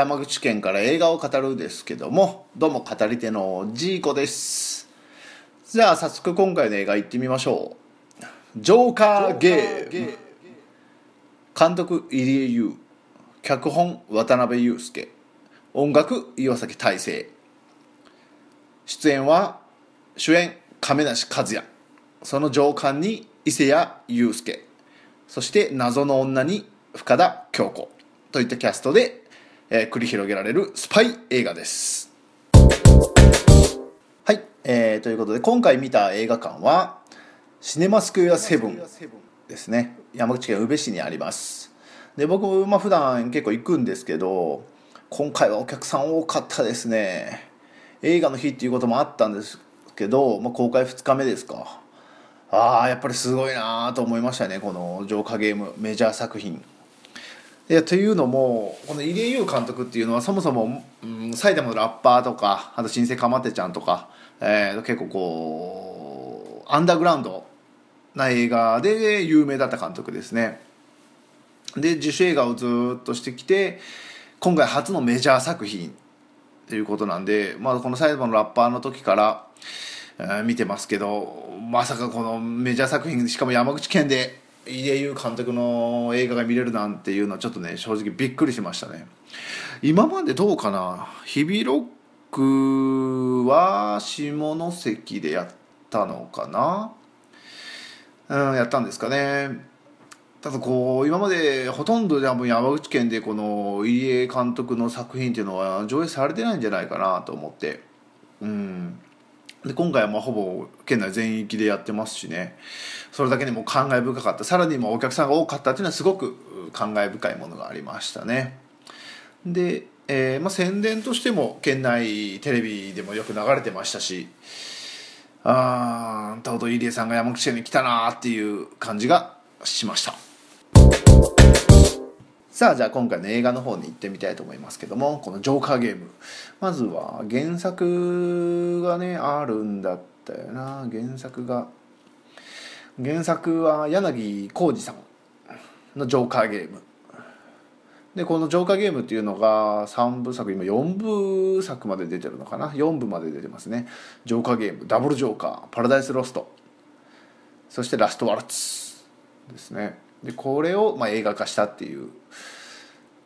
山口県から映画を語るですけどもどうも語り手のジーコです。じゃあ早速今回の映画行ってみましょう。ジョーカーゲーム。監督入江優脚本渡辺裕介。音楽岩崎大成。出演は主演亀梨和也。その上官に伊勢谷友介。そして謎の女に深田恭子。といったキャストで、えー繰り広げられるスパイ映画です。はい、えーということで今回見た映画館はシネマスクエアセブンですね。山口県宇部市にあります。で僕もまあ普段結構行くんですけど今回はお客さん多かったですね。映画の日っていうこともあったんですけど、まあ、公開2日目ですか。ああやっぱりすごいなと思いましたね。この浄化ゲームメジャー作品。いやというのもこの入江優監督っていうのはそもそも、うん、埼玉のラッパーとかあと新生かまってちゃんとか、えー結構こうアンダーグラウンドな映画で有名だった監督ですね。で自主映画をずっとしてきて今回初のメジャー作品ということなんで、まあ、この埼玉のラッパーの時から、えー見てますけどまさかこのメジャー作品しかも山口県で入江優監督の映画が見れるなんていうのはちょっとね正直びっくりしましたね。今までどうかな？日比ロックは下関でやったのかな？うんやったんですかね。ただこう今までほとんど多分山口県でこの入江監督の作品っていうのは上映されてないんじゃないかなと思って。うん。で今回はまあほぼ県内全域でやってますしね。それだけにも感慨深かった。さらにもお客さんが多かったっていうのはすごく感慨深いものがありましたね。で、えーまあ、宣伝としても県内テレビでもよく流れてましたしああとうとう入江さんが山口県に来たなーっていう感じがしましたさあじゃあ今回の映画の方に行ってみたいと思いますけどもこの「ジョーカーゲーム」まずは原作がねあるんだったよな。原作が原作は柳浩二さんの「ジョーカーゲーム」でこの「ジョーカーゲーム」っていうのが3部作今4部作まで出てるのかな？4部まで出てますね「ジョーカーゲーム」「ダブルジョーカー」「パラダイスロスト」そして「ラストワルツ」ですね。でこれをまあ映画化したっていう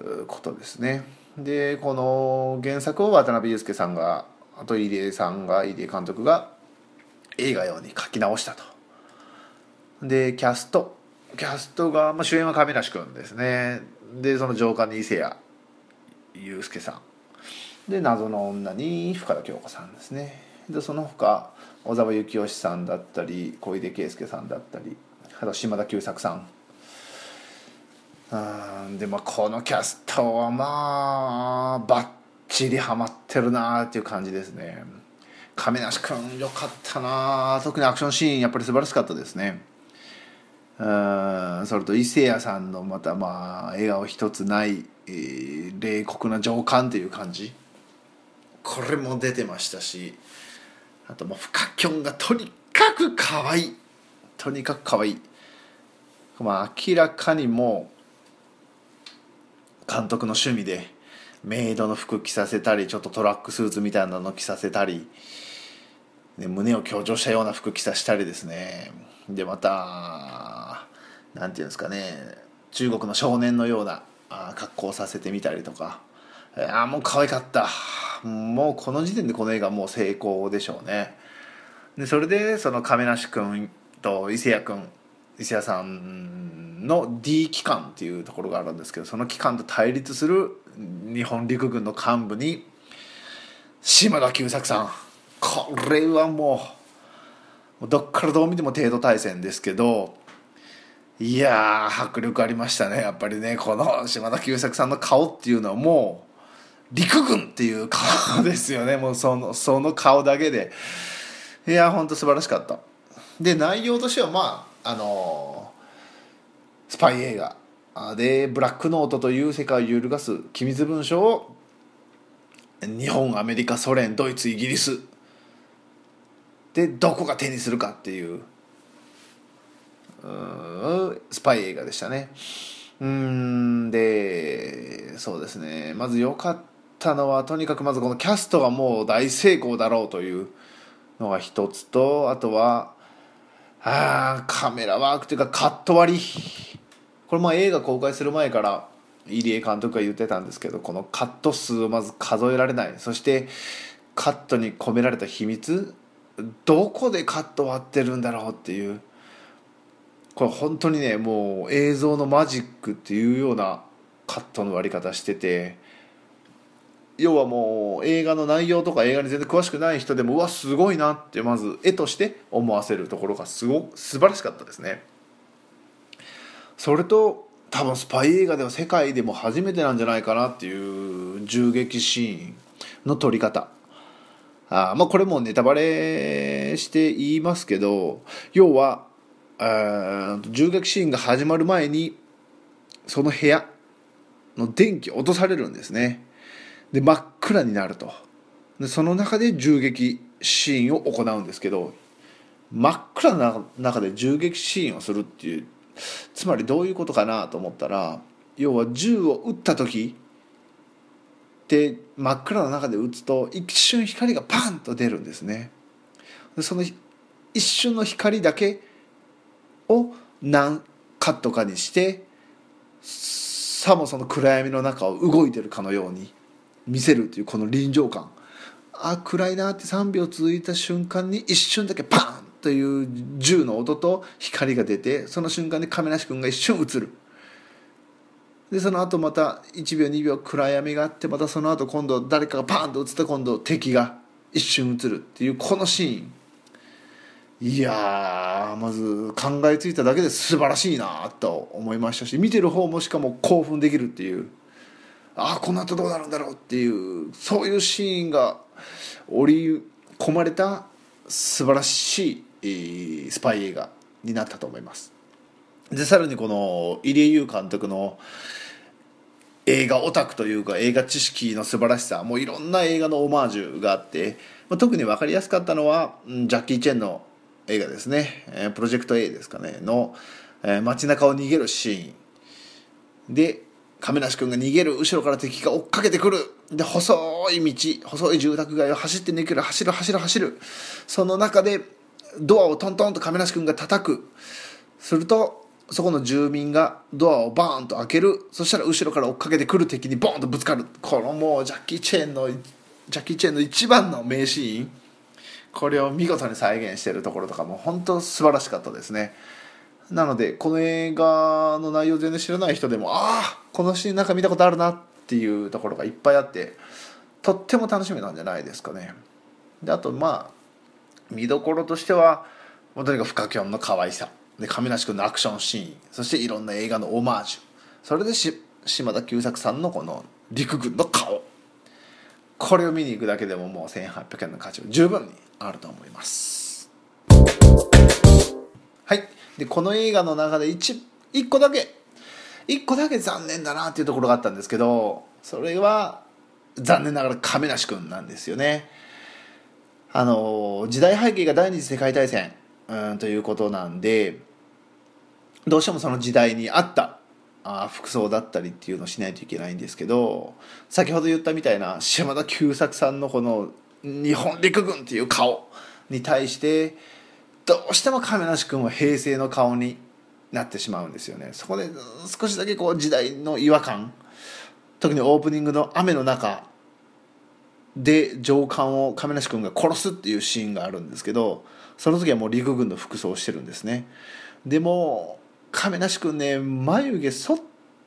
うことですね。でこの原作を渡辺裕介さんがあと入江さんが入江監督が映画用に書き直したと。でキャストキャストが、まあ、主演は亀梨君ですね。でその上官に伊勢谷友介さん。で謎の女に深田恭子さんですね。でその他小沢幸義さんだったり小出圭介さんだったりあと島田久作さん。うんでまあこのキャストはまあバッチリハマってるなっていう感じですね。亀梨君よかったな特にアクションシーンやっぱり素晴らしかったですね。うんそれと伊勢谷さんのまたまあ笑顔一つない、えー冷酷な情感っていう感じ。これも出てましたしあともうフカキョンがとにかく可愛い。とにかく可愛い。まあ明らかにもう監督の趣味でメイドの服着させたりちょっとトラックスーツみたいなの着させたり、ね、胸を強調したような服着させたりですね。でまたなんていうんですかね。中国の少年のような格好をさせてみたりとか。いやもう可愛かった。もうこの時点でこの映画もう成功でしょうね。でそれでその亀梨君と伊勢谷君伊勢谷さんの D 機関っていうところがあるんですけどその機関と対立する日本陸軍の幹部に島田久作さん。これはもうどっからどう見ても程度対戦ですけどいや迫力ありましたねやっぱりね。この島田久作さんの顔っていうのはもう陸軍っていう顔ですよね。もうそのその顔だけで。いや本当素晴らしかった。で内容としてはまああのスパイ映画。でブラックノートという世界を揺るがす機密文書を日本アメリカソ連ドイツイギリス。でどこが手にするかっていううスパイ映画でしたね。うんでそうですね。まず良かったのはとにかくまずこのキャストがもう大成功だろうというのが一つとあとはあカメラワークというかカット割り。これも映画公開する前から入江監督が言ってたんですけどこのカット数をまず数えられない。そしてカットに込められた秘密どこでカット割ってるんだろうっていう。これ本当にねもう映像のマジックっていうようなカットの割り方してて要はもう映画の内容とか映画に全然詳しくない人でもうわすごいなってまず絵として思わせるところがすご素晴らしかったですね。それと多分スパイ映画では世界でも初めてなんじゃないかなっていう銃撃シーンの撮り方。あまあこれもネタバレして言いますけど要は銃撃シーンが始まる前にその部屋の電気落とされるんですね。で真っ暗になると。でその中で銃撃シーンを行うんですけど真っ暗な中で銃撃シーンをするっていうつまりどういうことかなと思ったら要は銃を撃った時って真っ暗な中で撃つと一瞬光がパンと出るんですね。でその一瞬の光だけを何カットかにしてさもその暗闇の中を動いてるかのように見せるというこの臨場感。あ暗いなって3秒続いた瞬間に一瞬だけパーンという銃の音と光が出てその瞬間に亀梨君が一瞬映る。でその後また1秒2秒暗闇があってまたその後今度誰かがパーンと映った今度敵が一瞬映るっていうこのシーン。いやまず考えついただけで素晴らしいなと思いましたし見てる方もしかも興奮できるっていう。ああこの後どうなるんだろうっていうそういうシーンが織り込まれた素晴らしいスパイ映画になったと思います。でさらにこの入江優監督の映画オタクというか映画知識の素晴らしさもういろんな映画のオマージュがあって、まあ、特に分かりやすかったのはジャッキー・チェンの映画ですね、プロジェクト A ですかね。の、え街中を逃げるシーン。で亀梨君が逃げる後ろから敵が追っかけてくる。で細い道細い住宅街を走って逃げる。走る走る走る。その中でドアをトントンと亀梨君が叩く。するとそこの住民がドアをバーンと開ける。そしたら後ろから追っかけてくる敵にボーンとぶつかる。このもうジャッキー・チェーンのジャッキー・チェーンの一番の名シーン。これを見事に再現しているところとかも本当素晴らしかったですね。なのでこの映画の内容全然知らない人でもああこのシーンなんか見たことあるなっていうところがいっぱいあってとっても楽しみなんじゃないですかね。であとまあ見どころとしてはとにかくフカキョンの可愛さ。で亀梨君のアクションシーン。そしていろんな映画のオマージュ。それで島田久作さんのこの陸軍の顔。これを見に行くだけでももう1800円の価値は十分にあると思います。はい。でこの映画の中で 1, 1個だけ。1個だけ残念だなっていうところがあったんですけどそれは残念ながら亀梨君なんですよね。あの時代背景が第二次世界大戦うんということなんでどうしてもその時代に合ったあ服装だったりっていうのをしないといけないんですけど先ほど言ったみたいな島田久作さんのこの日本陸軍っていう顔に対してどうしても亀梨君は平成の顔になってしまうんですよね。そこで少しだけこう時代の違和感特にオープニングの雨の中で上官を亀梨君が殺すっていうシーンがあるんですけどその時はもう陸軍の服装をしてるんですね。でも亀梨君ね眉毛剃っ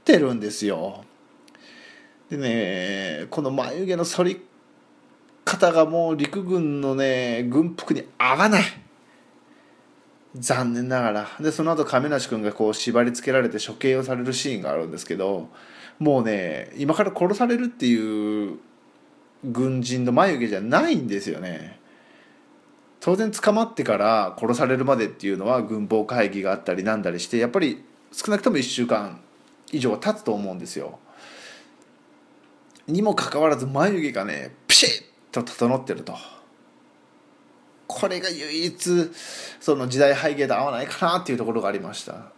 てるんですよ。でねこの眉毛の剃り方がもう陸軍のね軍服に合わない。残念ながら。でその後亀梨君がこう縛り付けられて処刑をされるシーンがあるんですけどもうね今から殺されるっていう軍人の眉毛じゃないんですよね。当然捕まってから殺されるまでっていうのは軍法会議があったりなんだりしてやっぱり少なくとも1週間以上は経つと思うんですよ。にもかかわらず眉毛がねピシッと整ってると。これが唯一その時代背景と合わないかなっていうところがありました。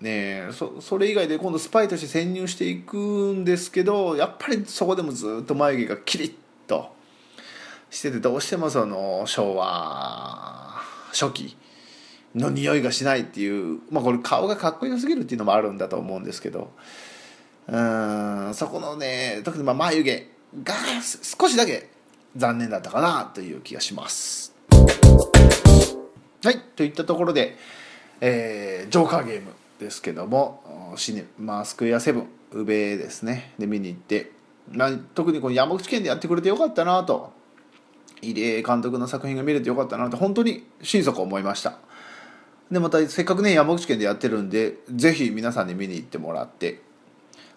ねそそれ以外で今度スパイとして潜入していくんですけどやっぱりそこでもずっと眉毛がキリッとしててどうしてもその昭和初期の匂いがしないっていうまあこれ顔がかっこよすぎるっていうのもあるんだと思うんですけど。うんそこのね特にまあ眉毛が少しだけ残念だったかなという気がします。はいといったところで、えー、ジョーカーゲームですけどもシネマスクエアセブン宇部ですねで見に行って、まあ、特にこの山口県でやってくれてよかったなと入江監督の作品が見れてよかったなと本当に心底思いましたでまたせっかくね山口県でやってるんでぜひ皆さんに見に行ってもらって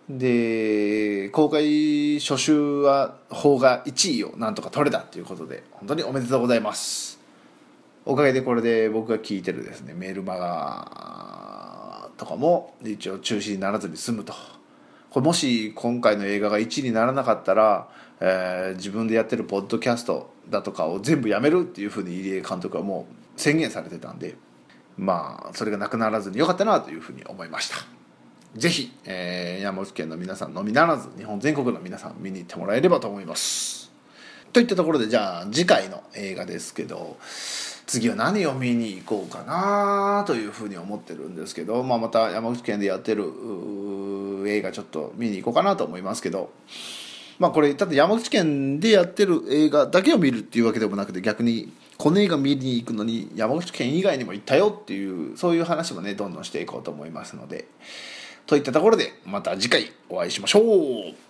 で公開初週は邦画1位をなんとか取れたということで本当におめでとうございます。おかげでこれで僕が聞いてるですねメールマガとかも一応中止にならずに済むと。これもし今回の映画が1位にならなかったら、えー、自分でやってるポッドキャストだとかを全部やめるっていうふうに入江監督はもう宣言されてたんでまあそれがなくならずによかったなというふうに思いました。ぜひ、えー、山口県の皆さんのみならず日本全国の皆さん見に行ってもらえればと思います。といったところでじゃあ次回の映画ですけど次は何を見に行こうかなというふうに思ってるんですけど、まあ、また山口県でやってる映画ちょっと見に行こうかなと思いますけどまあこれただ山口県でやってる映画だけを見るっていうわけでもなくて逆にこの映画見に行くのに山口県以外にも行ったよっていうそういう話もねどんどんしていこうと思いますのでといったところでまた次回お会いしましょう。